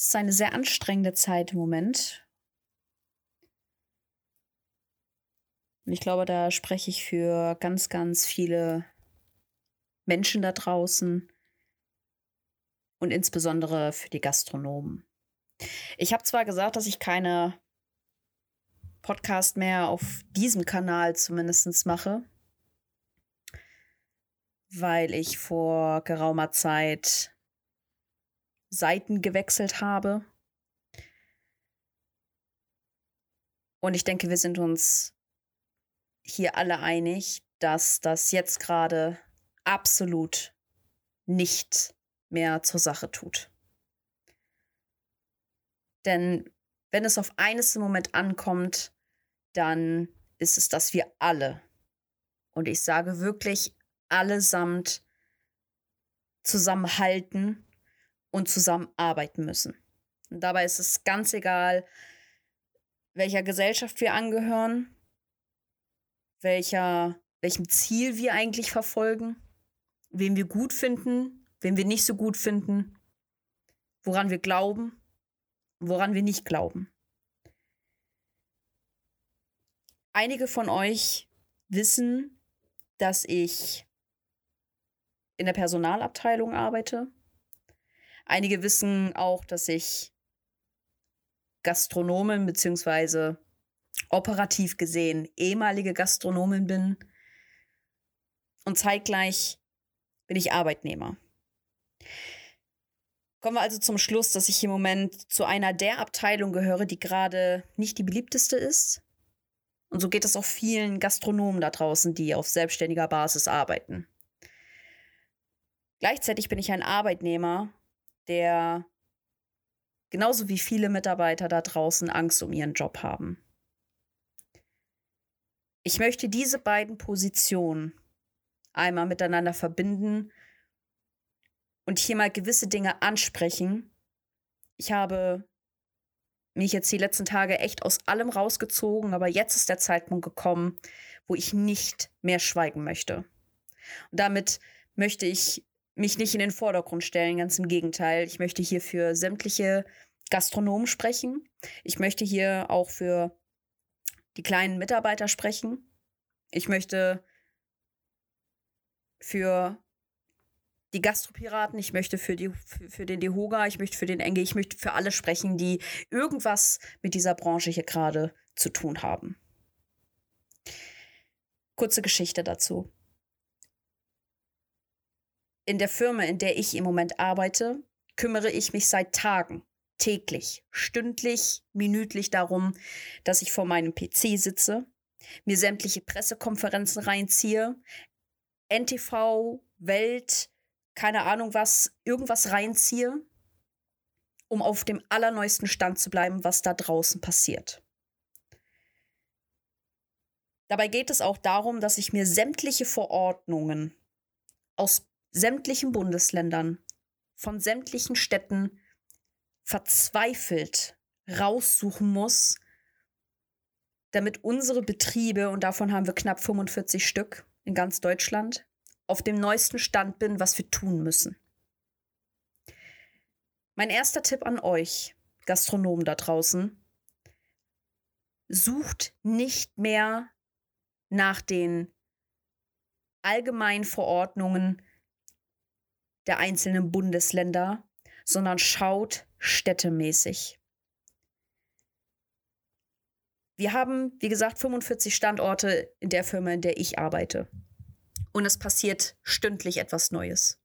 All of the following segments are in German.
Es ist eine sehr anstrengende Zeit im Moment. Und ich glaube, da spreche ich für ganz, ganz viele Menschen da draußen und insbesondere für die Gastronomen. Ich habe zwar gesagt, dass ich keine Podcast mehr auf diesem Kanal zumindest mache, weil ich vor geraumer Zeit Seiten gewechselt habe. Und ich denke, wir sind uns hier alle einig, dass das jetzt gerade absolut nicht mehr zur Sache tut. Denn wenn es auf eines im Moment ankommt, dann ist es, dass wir alle, und ich sage wirklich allesamt, zusammenhalten und zusammenarbeiten müssen. Und dabei ist es ganz egal, welcher Gesellschaft wir angehören, welcher, welchem Ziel wir eigentlich verfolgen, wen wir gut finden, wen wir nicht so gut finden, woran wir glauben, woran wir nicht glauben. Einige von euch wissen, dass ich in der Personalabteilung arbeite. Einige wissen auch, dass ich Gastronomin bzw. operativ gesehen ehemalige Gastronomin bin. Und zeitgleich bin ich Arbeitnehmer. Kommen wir also zum Schluss, dass ich im Moment zu einer der Abteilungen gehöre, die gerade nicht die beliebteste ist. Und so geht es auch vielen Gastronomen da draußen, die auf selbstständiger Basis arbeiten. Gleichzeitig bin ich ein Arbeitnehmer, der genauso wie viele Mitarbeiter da draußen Angst um ihren Job haben. Ich möchte diese beiden Positionen einmal miteinander verbinden und hier mal gewisse Dinge ansprechen. Ich habe mich jetzt die letzten Tage echt aus allem rausgezogen, aber jetzt ist der Zeitpunkt gekommen, wo ich nicht mehr schweigen möchte. Und damit möchte ich mich nicht in den Vordergrund stellen, ganz im Gegenteil. Ich möchte hier für sämtliche Gastronomen sprechen. Ich möchte hier auch für die kleinen Mitarbeiter sprechen. Ich möchte für die Gastropiraten, ich möchte für, die, für, für den Dehoga, ich möchte für den Enge, ich möchte für alle sprechen, die irgendwas mit dieser Branche hier gerade zu tun haben. Kurze Geschichte dazu. In der Firma, in der ich im Moment arbeite, kümmere ich mich seit Tagen, täglich, stündlich, minütlich darum, dass ich vor meinem PC sitze, mir sämtliche Pressekonferenzen reinziehe, NTV, Welt, keine Ahnung was, irgendwas reinziehe, um auf dem allerneuesten Stand zu bleiben, was da draußen passiert. Dabei geht es auch darum, dass ich mir sämtliche Verordnungen aus sämtlichen Bundesländern, von sämtlichen Städten verzweifelt raussuchen muss, damit unsere Betriebe, und davon haben wir knapp 45 Stück, in ganz Deutschland auf dem neuesten Stand bin, was wir tun müssen. Mein erster Tipp an euch, Gastronomen da draußen, sucht nicht mehr nach den allgemeinen Verordnungen der einzelnen Bundesländer, sondern schaut städtemäßig. Wir haben, wie gesagt, 45 Standorte in der Firma, in der ich arbeite. Und es passiert stündlich etwas Neues.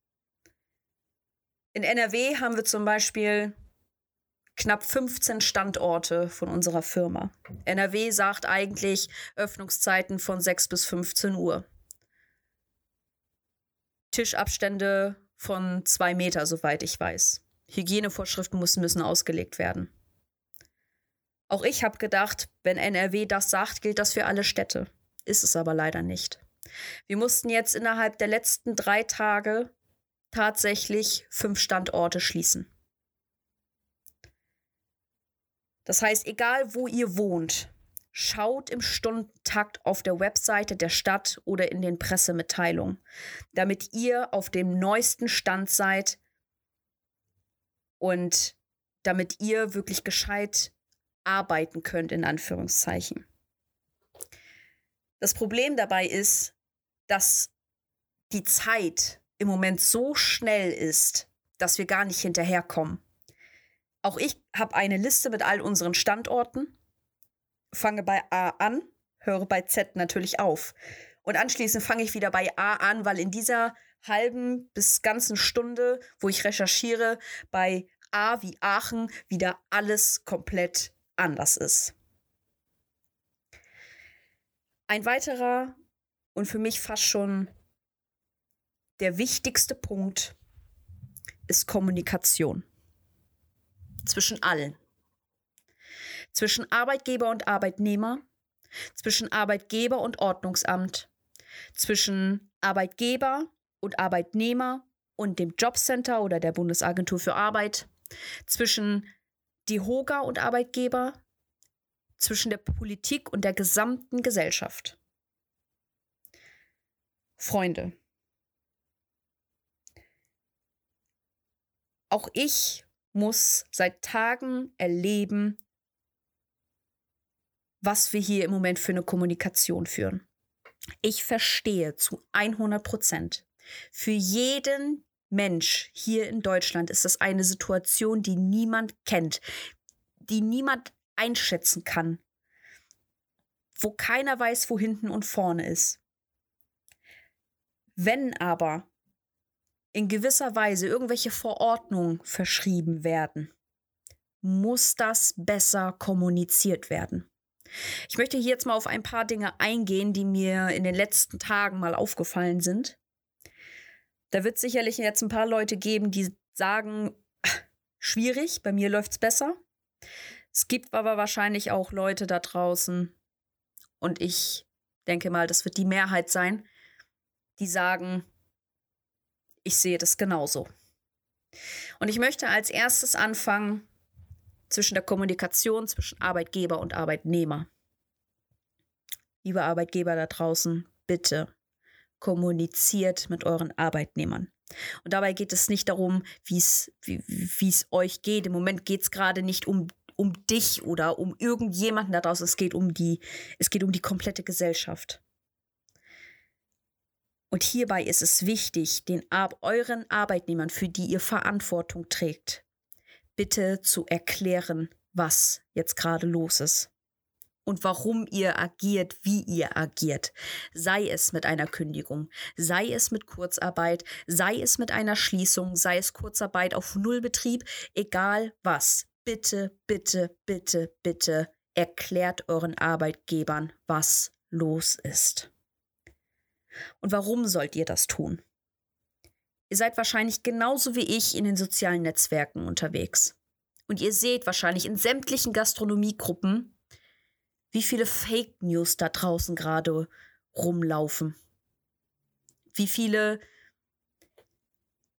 In NRW haben wir zum Beispiel knapp 15 Standorte von unserer Firma. NRW sagt eigentlich Öffnungszeiten von 6 bis 15 Uhr. Tischabstände von zwei Meter, soweit ich weiß. Hygienevorschriften müssen, müssen ausgelegt werden. Auch ich habe gedacht, wenn NRW das sagt, gilt das für alle Städte. Ist es aber leider nicht. Wir mussten jetzt innerhalb der letzten drei Tage tatsächlich fünf Standorte schließen. Das heißt, egal wo ihr wohnt, schaut im Stundentakt auf der Webseite der Stadt oder in den Pressemitteilungen, damit ihr auf dem neuesten Stand seid und damit ihr wirklich gescheit arbeiten könnt, in Anführungszeichen. Das Problem dabei ist, dass die Zeit im Moment so schnell ist, dass wir gar nicht hinterherkommen. Auch ich habe eine Liste mit all unseren Standorten, fange bei A an, höre bei Z natürlich auf. Und anschließend fange ich wieder bei A an, weil in dieser halben bis ganzen Stunde, wo ich recherchiere, bei A wie Aachen wieder alles komplett anders ist. Ein weiterer und für mich fast schon der wichtigste Punkt ist Kommunikation zwischen allen. Zwischen Arbeitgeber und Arbeitnehmer, zwischen Arbeitgeber und Ordnungsamt, zwischen Arbeitgeber und Arbeitnehmer und dem Jobcenter oder der Bundesagentur für Arbeit, zwischen DIHOGA und Arbeitgeber, zwischen der Politik und der gesamten Gesellschaft. Freunde, auch ich muss seit Tagen erleben, was wir hier im Moment für eine Kommunikation führen. Ich verstehe zu 100 Prozent. Für jeden Mensch hier in Deutschland ist das eine Situation, die niemand kennt, die niemand einschätzen kann, wo keiner weiß, wo hinten und vorne ist. Wenn aber in gewisser Weise irgendwelche Verordnungen verschrieben werden, muss das besser kommuniziert werden. Ich möchte hier jetzt mal auf ein paar Dinge eingehen, die mir in den letzten Tagen mal aufgefallen sind. Da wird sicherlich jetzt ein paar Leute geben, die sagen, schwierig, bei mir läuft es besser. Es gibt aber wahrscheinlich auch Leute da draußen, und ich denke mal, das wird die Mehrheit sein, die sagen, ich sehe das genauso. Und ich möchte als erstes anfangen zwischen der Kommunikation zwischen Arbeitgeber und Arbeitnehmer. Liebe Arbeitgeber da draußen, bitte kommuniziert mit euren Arbeitnehmern. Und dabei geht es nicht darum, wie es euch geht. Im Moment geht es gerade nicht um, um dich oder um irgendjemanden da draußen. Es geht um die, es geht um die komplette Gesellschaft. Und hierbei ist es wichtig, den euren Arbeitnehmern, für die ihr Verantwortung trägt, bitte zu erklären, was jetzt gerade los ist und warum ihr agiert, wie ihr agiert. Sei es mit einer Kündigung, sei es mit Kurzarbeit, sei es mit einer Schließung, sei es Kurzarbeit auf Nullbetrieb, egal was. Bitte, bitte, bitte, bitte erklärt euren Arbeitgebern, was los ist. Und warum sollt ihr das tun? Ihr seid wahrscheinlich genauso wie ich in den sozialen Netzwerken unterwegs. Und ihr seht wahrscheinlich in sämtlichen Gastronomiegruppen, wie viele Fake News da draußen gerade rumlaufen. Wie viele,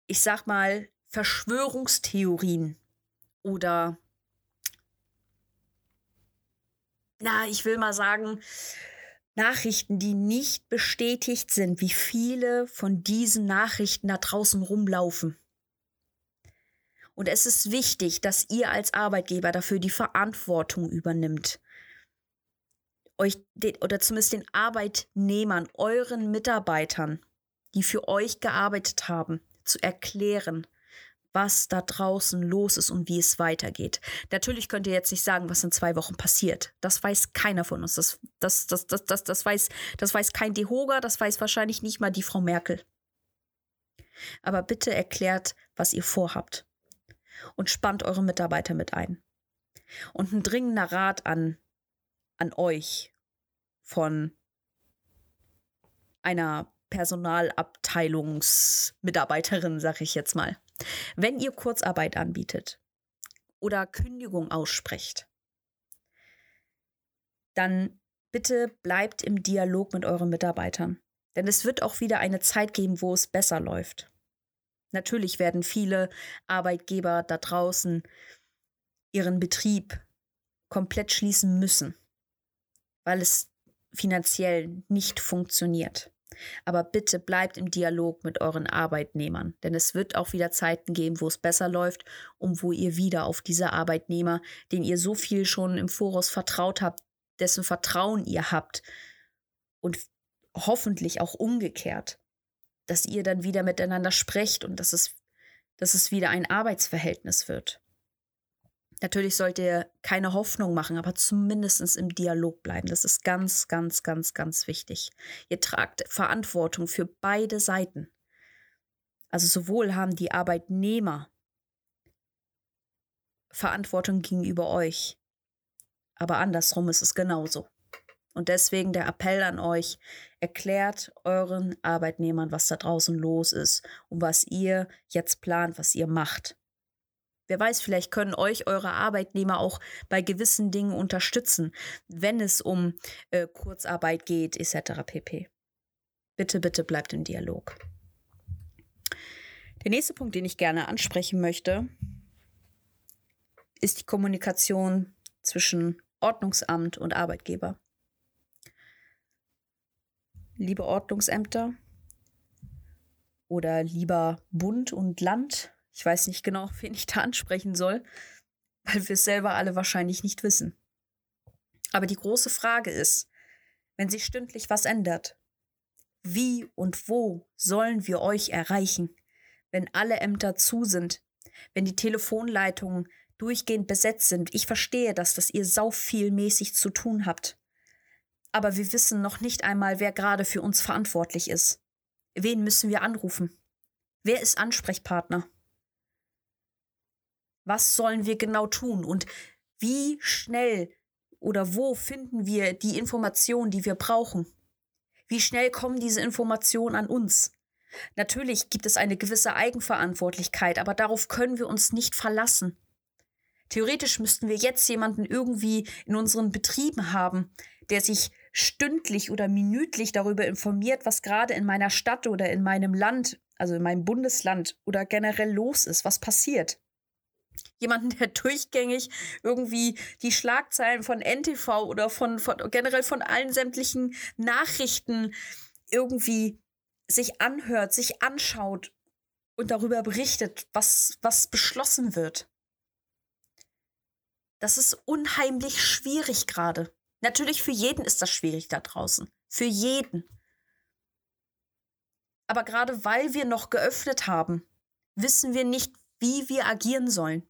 ich sag mal, Verschwörungstheorien oder, na, ich will mal sagen, Nachrichten, die nicht bestätigt sind, wie viele von diesen Nachrichten da draußen rumlaufen. Und es ist wichtig, dass ihr als Arbeitgeber dafür die Verantwortung übernimmt. Euch oder zumindest den Arbeitnehmern, euren Mitarbeitern, die für euch gearbeitet haben, zu erklären, was da draußen los ist und wie es weitergeht. Natürlich könnt ihr jetzt nicht sagen, was in zwei Wochen passiert. Das weiß keiner von uns. Das, das, das, das, das, das, weiß, das weiß kein Dehoga, das weiß wahrscheinlich nicht mal die Frau Merkel. Aber bitte erklärt, was ihr vorhabt. Und spannt eure Mitarbeiter mit ein. Und ein dringender Rat an, an euch von einer Personalabteilungsmitarbeiterin, sag ich jetzt mal. Wenn ihr Kurzarbeit anbietet oder Kündigung aussprecht, dann bitte bleibt im Dialog mit euren Mitarbeitern. Denn es wird auch wieder eine Zeit geben, wo es besser läuft. Natürlich werden viele Arbeitgeber da draußen ihren Betrieb komplett schließen müssen, weil es finanziell nicht funktioniert. Aber bitte bleibt im Dialog mit euren Arbeitnehmern, denn es wird auch wieder Zeiten geben, wo es besser läuft und wo ihr wieder auf diese Arbeitnehmer, den ihr so viel schon im Voraus vertraut habt, dessen Vertrauen ihr habt und hoffentlich auch umgekehrt, dass ihr dann wieder miteinander sprecht und dass es, dass es wieder ein Arbeitsverhältnis wird. Natürlich sollt ihr keine Hoffnung machen, aber zumindest im Dialog bleiben. Das ist ganz, ganz, ganz, ganz wichtig. Ihr tragt Verantwortung für beide Seiten. Also sowohl haben die Arbeitnehmer Verantwortung gegenüber euch, aber andersrum ist es genauso. Und deswegen der Appell an euch, erklärt euren Arbeitnehmern, was da draußen los ist und was ihr jetzt plant, was ihr macht. Wer weiß, vielleicht können euch eure Arbeitnehmer auch bei gewissen Dingen unterstützen, wenn es um äh, Kurzarbeit geht, etc. pp. Bitte, bitte bleibt im Dialog. Der nächste Punkt, den ich gerne ansprechen möchte, ist die Kommunikation zwischen Ordnungsamt und Arbeitgeber. Liebe Ordnungsämter oder lieber Bund und Land, ich weiß nicht genau, wen ich da ansprechen soll, weil wir es selber alle wahrscheinlich nicht wissen. Aber die große Frage ist, wenn sich stündlich was ändert, wie und wo sollen wir euch erreichen, wenn alle Ämter zu sind, wenn die Telefonleitungen durchgehend besetzt sind? Ich verstehe das, dass ihr sau viel mäßig zu tun habt. Aber wir wissen noch nicht einmal, wer gerade für uns verantwortlich ist. Wen müssen wir anrufen? Wer ist Ansprechpartner? Was sollen wir genau tun und wie schnell oder wo finden wir die Informationen, die wir brauchen? Wie schnell kommen diese Informationen an uns? Natürlich gibt es eine gewisse Eigenverantwortlichkeit, aber darauf können wir uns nicht verlassen. Theoretisch müssten wir jetzt jemanden irgendwie in unseren Betrieben haben, der sich stündlich oder minütlich darüber informiert, was gerade in meiner Stadt oder in meinem Land, also in meinem Bundesland oder generell los ist, was passiert jemanden, der durchgängig irgendwie die Schlagzeilen von NTV oder von, von generell von allen sämtlichen Nachrichten irgendwie sich anhört, sich anschaut und darüber berichtet, was, was beschlossen wird. Das ist unheimlich schwierig gerade. Natürlich für jeden ist das schwierig da draußen. Für jeden. Aber gerade weil wir noch geöffnet haben, wissen wir nicht, wie wir agieren sollen.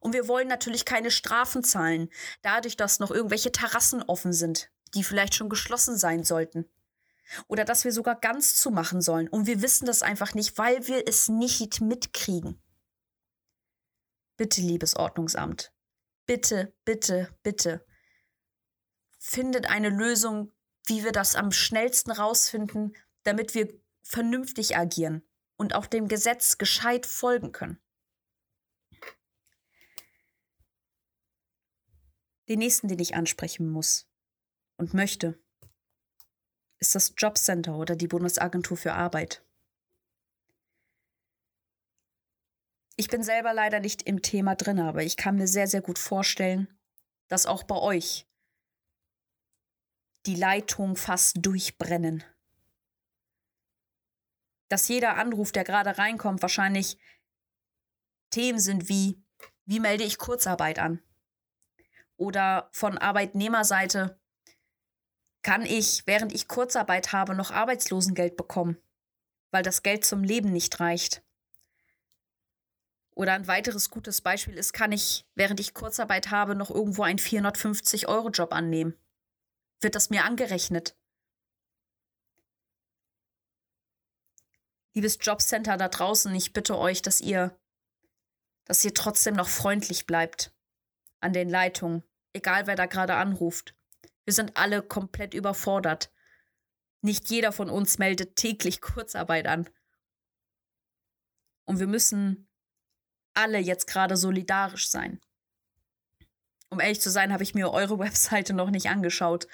Und wir wollen natürlich keine Strafen zahlen, dadurch, dass noch irgendwelche Terrassen offen sind, die vielleicht schon geschlossen sein sollten. Oder dass wir sogar ganz zumachen sollen. Und wir wissen das einfach nicht, weil wir es nicht mitkriegen. Bitte, liebes Ordnungsamt. Bitte, bitte, bitte. Findet eine Lösung, wie wir das am schnellsten rausfinden, damit wir vernünftig agieren und auch dem Gesetz gescheit folgen können. Den nächsten, den ich ansprechen muss und möchte, ist das Jobcenter oder die Bundesagentur für Arbeit. Ich bin selber leider nicht im Thema drin, aber ich kann mir sehr, sehr gut vorstellen, dass auch bei euch die Leitungen fast durchbrennen. Dass jeder Anruf, der gerade reinkommt, wahrscheinlich Themen sind wie, wie melde ich Kurzarbeit an? oder von Arbeitnehmerseite kann ich, während ich Kurzarbeit habe, noch Arbeitslosengeld bekommen, weil das Geld zum Leben nicht reicht. Oder ein weiteres gutes Beispiel ist, kann ich, während ich Kurzarbeit habe, noch irgendwo einen 450-Euro-Job annehmen? Wird das mir angerechnet? Liebes Jobcenter da draußen, ich bitte euch, dass ihr, dass ihr trotzdem noch freundlich bleibt an den Leitungen egal wer da gerade anruft. Wir sind alle komplett überfordert. Nicht jeder von uns meldet täglich Kurzarbeit an. Und wir müssen alle jetzt gerade solidarisch sein. Um ehrlich zu sein, habe ich mir eure Webseite noch nicht angeschaut.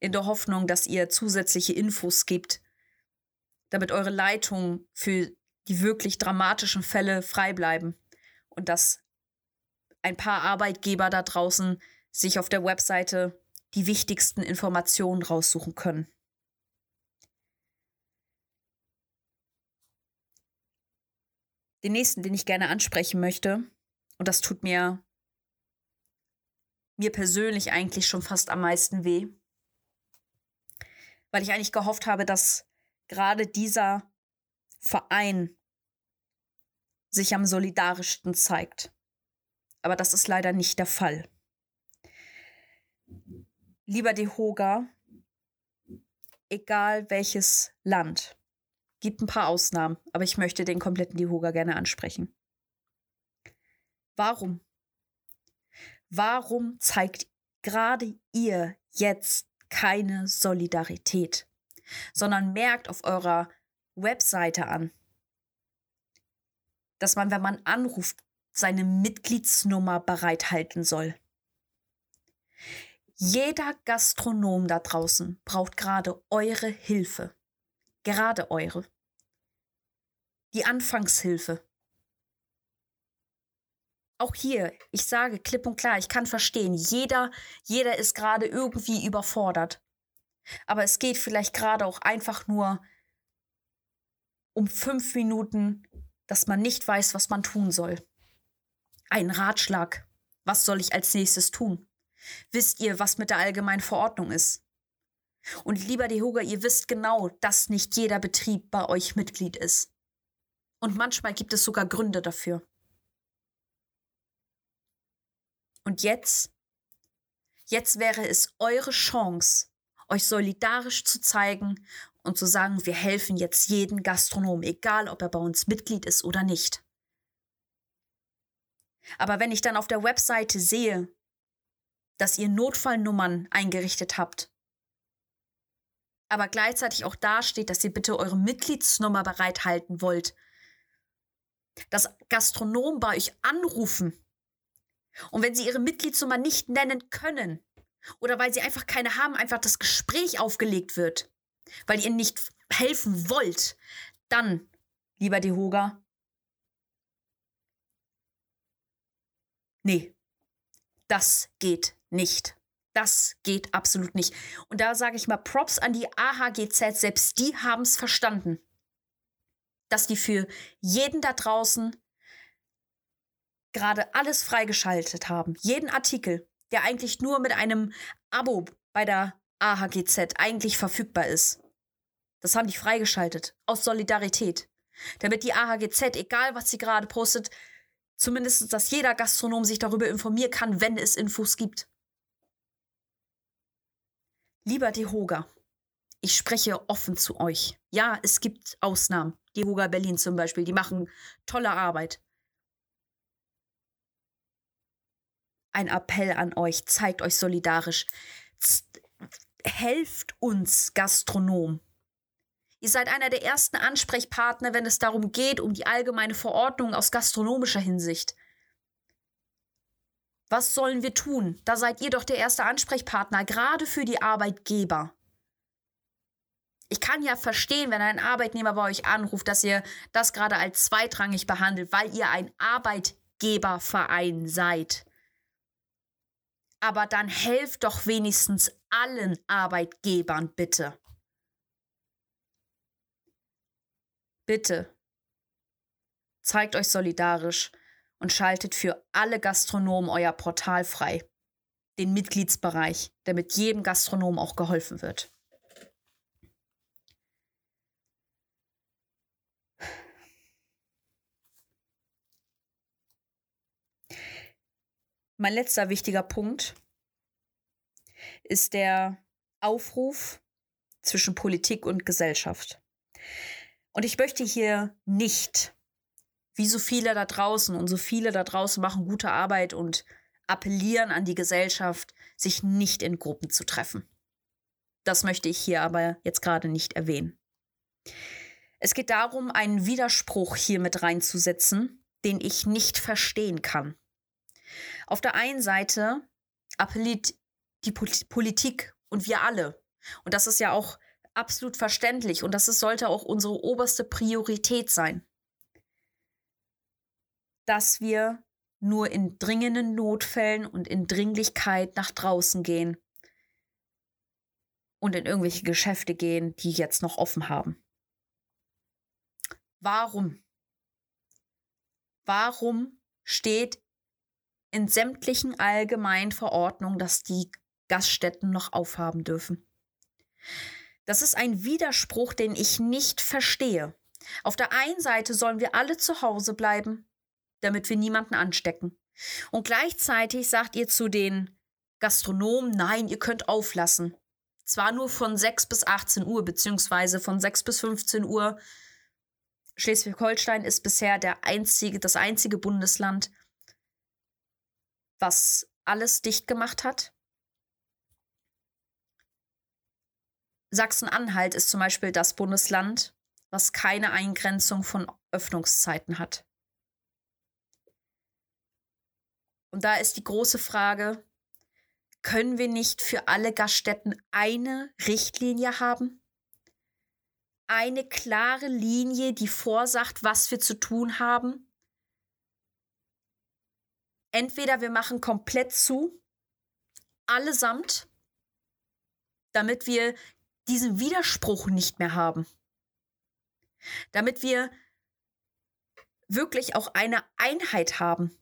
In der Hoffnung, dass ihr zusätzliche Infos gibt, damit eure Leitungen für die wirklich dramatischen Fälle frei bleiben und dass ein paar Arbeitgeber da draußen sich auf der Webseite die wichtigsten Informationen raussuchen können. Den nächsten, den ich gerne ansprechen möchte, und das tut mir mir persönlich eigentlich schon fast am meisten weh, weil ich eigentlich gehofft habe, dass gerade dieser Verein sich am solidarischsten zeigt. Aber das ist leider nicht der Fall. Lieber Dehoga, egal welches Land, gibt ein paar Ausnahmen, aber ich möchte den kompletten Dehoga gerne ansprechen. Warum? Warum zeigt gerade ihr jetzt keine Solidarität, sondern merkt auf eurer Webseite an, dass man, wenn man anruft, seine Mitgliedsnummer bereithalten soll. Jeder Gastronom da draußen braucht gerade eure Hilfe. Gerade eure. Die Anfangshilfe. Auch hier, ich sage klipp und klar, ich kann verstehen, jeder, jeder ist gerade irgendwie überfordert. Aber es geht vielleicht gerade auch einfach nur um fünf Minuten, dass man nicht weiß, was man tun soll. Ein Ratschlag. Was soll ich als nächstes tun? Wisst ihr, was mit der allgemeinen Verordnung ist? Und lieber Dehoga, ihr wisst genau, dass nicht jeder Betrieb bei euch Mitglied ist. Und manchmal gibt es sogar Gründe dafür. Und jetzt, jetzt wäre es eure Chance, euch solidarisch zu zeigen und zu sagen, wir helfen jetzt jeden Gastronom, egal ob er bei uns Mitglied ist oder nicht. Aber wenn ich dann auf der Webseite sehe, dass ihr Notfallnummern eingerichtet habt, aber gleichzeitig auch dasteht, dass ihr bitte eure Mitgliedsnummer bereithalten wollt, dass Gastronomen bei euch anrufen und wenn sie ihre Mitgliedsnummer nicht nennen können oder weil sie einfach keine haben, einfach das Gespräch aufgelegt wird, weil ihr nicht helfen wollt, dann, lieber Dehoga, nee, das geht nicht. Das geht absolut nicht. Und da sage ich mal Props an die AHGZ, selbst die haben es verstanden, dass die für jeden da draußen gerade alles freigeschaltet haben. Jeden Artikel, der eigentlich nur mit einem Abo bei der AHGZ eigentlich verfügbar ist. Das haben die freigeschaltet. Aus Solidarität. Damit die AHGZ, egal was sie gerade postet, zumindest, dass jeder Gastronom sich darüber informieren kann, wenn es Infos gibt. Lieber Dehoga, ich spreche offen zu euch. Ja, es gibt Ausnahmen. Dehoga Berlin zum Beispiel, die machen tolle Arbeit. Ein Appell an euch, zeigt euch solidarisch. Z helft uns, Gastronom. Ihr seid einer der ersten Ansprechpartner, wenn es darum geht, um die allgemeine Verordnung aus gastronomischer Hinsicht. Was sollen wir tun? Da seid ihr doch der erste Ansprechpartner, gerade für die Arbeitgeber. Ich kann ja verstehen, wenn ein Arbeitnehmer bei euch anruft, dass ihr das gerade als zweitrangig behandelt, weil ihr ein Arbeitgeberverein seid aber dann helft doch wenigstens allen Arbeitgebern bitte. Bitte zeigt euch solidarisch und schaltet für alle Gastronomen euer Portal frei, den Mitgliedsbereich, damit jedem Gastronom auch geholfen wird. Mein letzter wichtiger Punkt ist der Aufruf zwischen Politik und Gesellschaft. Und ich möchte hier nicht, wie so viele da draußen und so viele da draußen machen gute Arbeit und appellieren an die Gesellschaft, sich nicht in Gruppen zu treffen. Das möchte ich hier aber jetzt gerade nicht erwähnen. Es geht darum, einen Widerspruch hier mit reinzusetzen, den ich nicht verstehen kann. Auf der einen Seite appelliert die Politik und wir alle. Und das ist ja auch absolut verständlich und das ist, sollte auch unsere oberste Priorität sein. Dass wir nur in dringenden Notfällen und in Dringlichkeit nach draußen gehen und in irgendwelche Geschäfte gehen, die jetzt noch offen haben. Warum? Warum steht in sämtlichen allgemeinen Verordnungen, dass die Gaststätten noch aufhaben dürfen? Das ist ein Widerspruch, den ich nicht verstehe. Auf der einen Seite sollen wir alle zu Hause bleiben, damit wir niemanden anstecken. Und gleichzeitig sagt ihr zu den Gastronomen, nein, ihr könnt auflassen. Zwar nur von 6 bis 18 Uhr, beziehungsweise von 6 bis 15 Uhr. Schleswig-Holstein ist bisher der einzige, das einzige Bundesland, was alles dicht gemacht hat. Sachsen-Anhalt ist zum Beispiel das Bundesland, was keine Eingrenzung von Öffnungszeiten hat. Und da ist die große Frage, können wir nicht für alle Gaststätten eine Richtlinie haben? Eine klare Linie, die vorsagt, was wir zu tun haben? Entweder wir machen komplett zu, allesamt, damit wir diesen Widerspruch nicht mehr haben. Damit wir wirklich auch eine Einheit haben.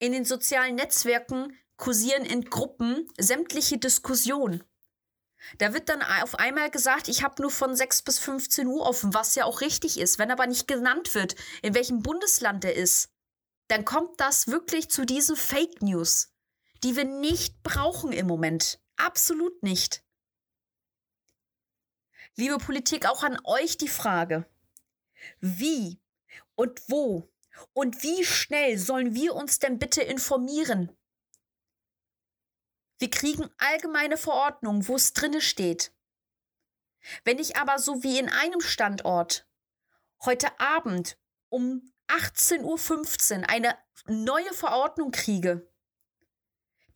In den sozialen Netzwerken kursieren in Gruppen sämtliche Diskussionen. Da wird dann auf einmal gesagt, ich habe nur von 6 bis 15 Uhr offen, was ja auch richtig ist. Wenn aber nicht genannt wird, in welchem Bundesland er ist, dann kommt das wirklich zu diesen Fake News, die wir nicht brauchen im Moment. Absolut nicht. Liebe Politik, auch an euch die Frage, wie und wo und wie schnell sollen wir uns denn bitte informieren? Wir kriegen allgemeine Verordnungen, wo es drinne steht. Wenn ich aber so wie in einem Standort heute Abend um 18.15 Uhr eine neue Verordnung kriege,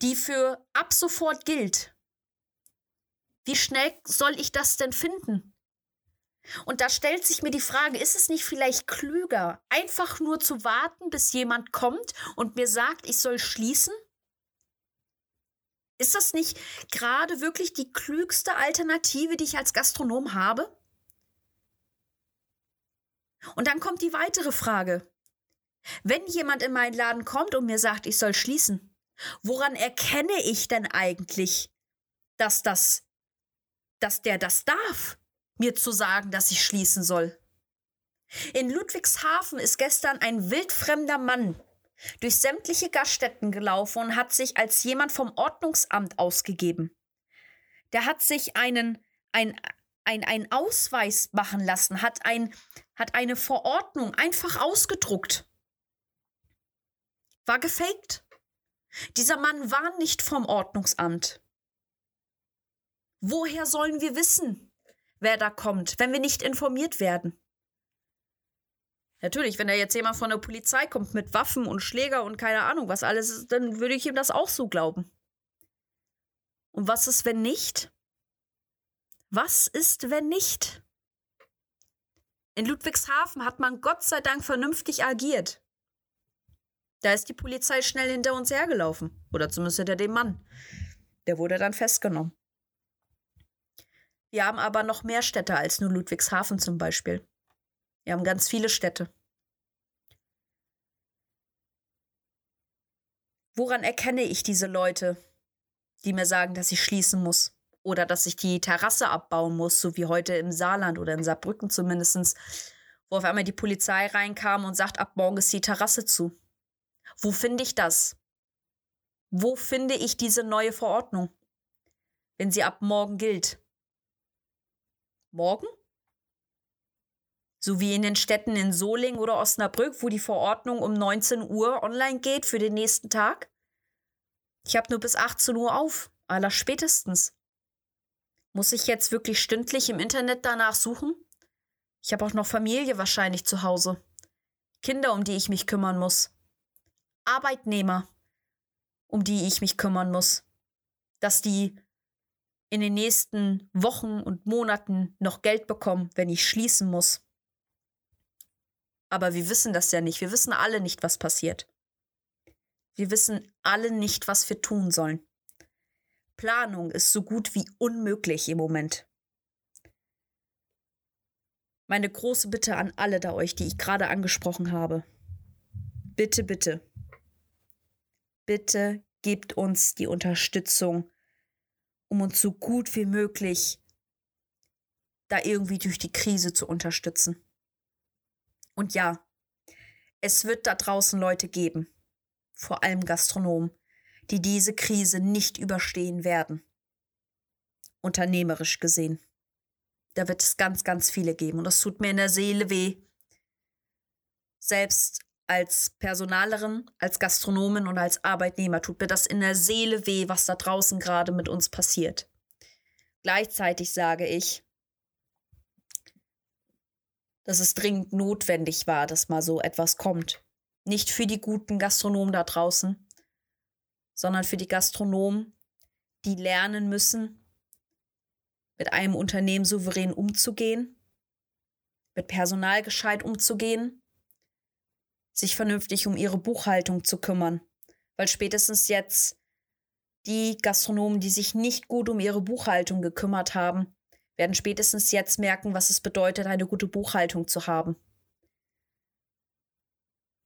die für ab sofort gilt, wie schnell soll ich das denn finden? Und da stellt sich mir die Frage, ist es nicht vielleicht klüger, einfach nur zu warten, bis jemand kommt und mir sagt, ich soll schließen? Ist das nicht gerade wirklich die klügste Alternative, die ich als Gastronom habe? Und dann kommt die weitere Frage. Wenn jemand in meinen Laden kommt und mir sagt, ich soll schließen, woran erkenne ich denn eigentlich, dass das dass der das darf, mir zu sagen, dass ich schließen soll. In Ludwigshafen ist gestern ein wildfremder Mann durch sämtliche Gaststätten gelaufen und hat sich als jemand vom Ordnungsamt ausgegeben. Der hat sich einen, ein, ein, ein Ausweis machen lassen, hat, ein, hat eine Verordnung einfach ausgedruckt. War gefaked. Dieser Mann war nicht vom Ordnungsamt. Woher sollen wir wissen, wer da kommt, wenn wir nicht informiert werden? Natürlich, wenn da jetzt jemand von der Polizei kommt mit Waffen und Schläger und keine Ahnung was alles ist, dann würde ich ihm das auch so glauben. Und was ist, wenn nicht? Was ist, wenn nicht? In Ludwigshafen hat man Gott sei Dank vernünftig agiert. Da ist die Polizei schnell hinter uns hergelaufen. Oder zumindest hinter dem Mann. Der wurde dann festgenommen. Wir haben aber noch mehr Städte als nur Ludwigshafen zum Beispiel. Wir haben ganz viele Städte. Woran erkenne ich diese Leute, die mir sagen, dass ich schließen muss oder dass ich die Terrasse abbauen muss, so wie heute im Saarland oder in Saarbrücken zumindest, wo auf einmal die Polizei reinkam und sagt, ab morgen ist die Terrasse zu. Wo finde ich das? Wo finde ich diese neue Verordnung, wenn sie ab morgen gilt? morgen? So wie in den Städten in Solingen oder Osnabrück, wo die Verordnung um 19 Uhr online geht für den nächsten Tag? Ich habe nur bis 18 Uhr auf, aller spätestens. Muss ich jetzt wirklich stündlich im Internet danach suchen? Ich habe auch noch Familie wahrscheinlich zu Hause. Kinder, um die ich mich kümmern muss. Arbeitnehmer, um die ich mich kümmern muss. Dass die in den nächsten Wochen und Monaten noch Geld bekommen, wenn ich schließen muss. Aber wir wissen das ja nicht. Wir wissen alle nicht, was passiert. Wir wissen alle nicht, was wir tun sollen. Planung ist so gut wie unmöglich im Moment. Meine große Bitte an alle da euch, die ich gerade angesprochen habe. Bitte, bitte. Bitte gebt uns die Unterstützung, um uns so gut wie möglich da irgendwie durch die Krise zu unterstützen. Und ja, es wird da draußen Leute geben, vor allem Gastronomen, die diese Krise nicht überstehen werden. Unternehmerisch gesehen. Da wird es ganz, ganz viele geben und das tut mir in der Seele weh. Selbst als Personalerin, als Gastronomin und als Arbeitnehmer tut mir das in der Seele weh, was da draußen gerade mit uns passiert. Gleichzeitig sage ich, dass es dringend notwendig war, dass mal so etwas kommt. Nicht für die guten Gastronomen da draußen, sondern für die Gastronomen, die lernen müssen, mit einem Unternehmen souverän umzugehen, mit Personal gescheit umzugehen, sich vernünftig um ihre Buchhaltung zu kümmern. Weil spätestens jetzt die Gastronomen, die sich nicht gut um ihre Buchhaltung gekümmert haben, werden spätestens jetzt merken, was es bedeutet, eine gute Buchhaltung zu haben.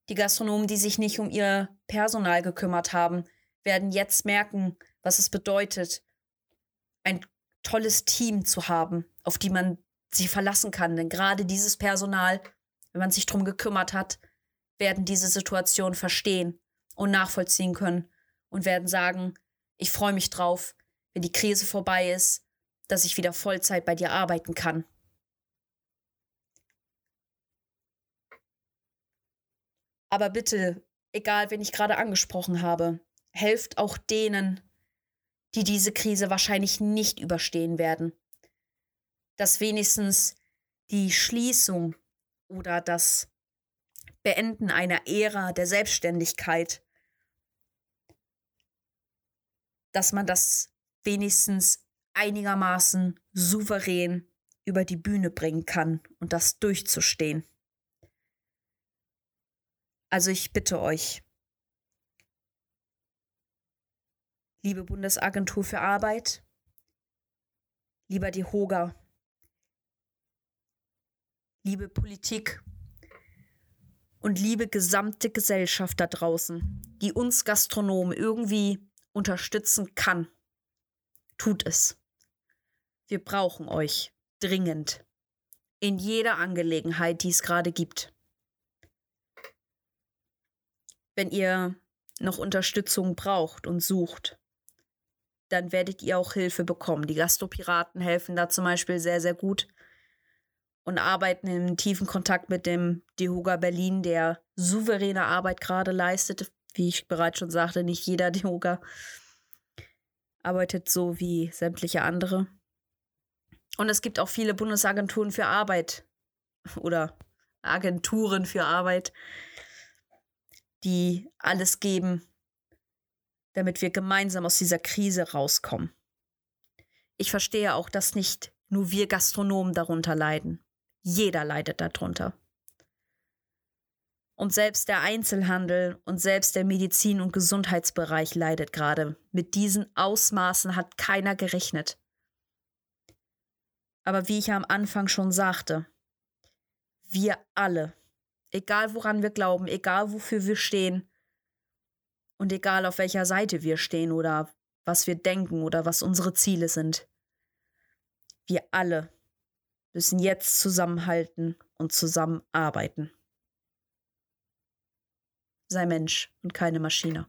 Die Gastronomen, die sich nicht um ihr Personal gekümmert haben, werden jetzt merken, was es bedeutet, ein tolles Team zu haben, auf die man sich verlassen kann. Denn gerade dieses Personal, wenn man sich darum gekümmert hat, werden diese Situation verstehen und nachvollziehen können und werden sagen, ich freue mich drauf, wenn die Krise vorbei ist, dass ich wieder Vollzeit bei dir arbeiten kann. Aber bitte, egal wen ich gerade angesprochen habe, helft auch denen, die diese Krise wahrscheinlich nicht überstehen werden. Dass wenigstens die Schließung oder das Beenden einer Ära der Selbstständigkeit, dass man das wenigstens einigermaßen souverän über die Bühne bringen kann und das durchzustehen. Also ich bitte euch, liebe Bundesagentur für Arbeit, lieber die Hoga, liebe Politik und liebe gesamte Gesellschaft da draußen, die uns Gastronomen irgendwie unterstützen kann, tut es. Wir brauchen euch dringend in jeder Angelegenheit, die es gerade gibt. Wenn ihr noch Unterstützung braucht und sucht, dann werdet ihr auch Hilfe bekommen. Die Gastropiraten helfen da zum Beispiel sehr, sehr gut und arbeiten in tiefen Kontakt mit dem DEHOGA Berlin, der souveräne Arbeit gerade leistet. Wie ich bereits schon sagte, nicht jeder DEHOGA arbeitet so wie sämtliche andere. Und es gibt auch viele Bundesagenturen für Arbeit oder Agenturen für Arbeit, die alles geben, damit wir gemeinsam aus dieser Krise rauskommen. Ich verstehe auch, dass nicht nur wir Gastronomen darunter leiden. Jeder leidet darunter. Und selbst der Einzelhandel und selbst der Medizin- und Gesundheitsbereich leidet gerade. Mit diesen Ausmaßen hat keiner gerechnet. Aber wie ich am Anfang schon sagte, wir alle, egal woran wir glauben, egal wofür wir stehen und egal auf welcher Seite wir stehen oder was wir denken oder was unsere Ziele sind, wir alle müssen jetzt zusammenhalten und zusammenarbeiten. Sei Mensch und keine Maschine.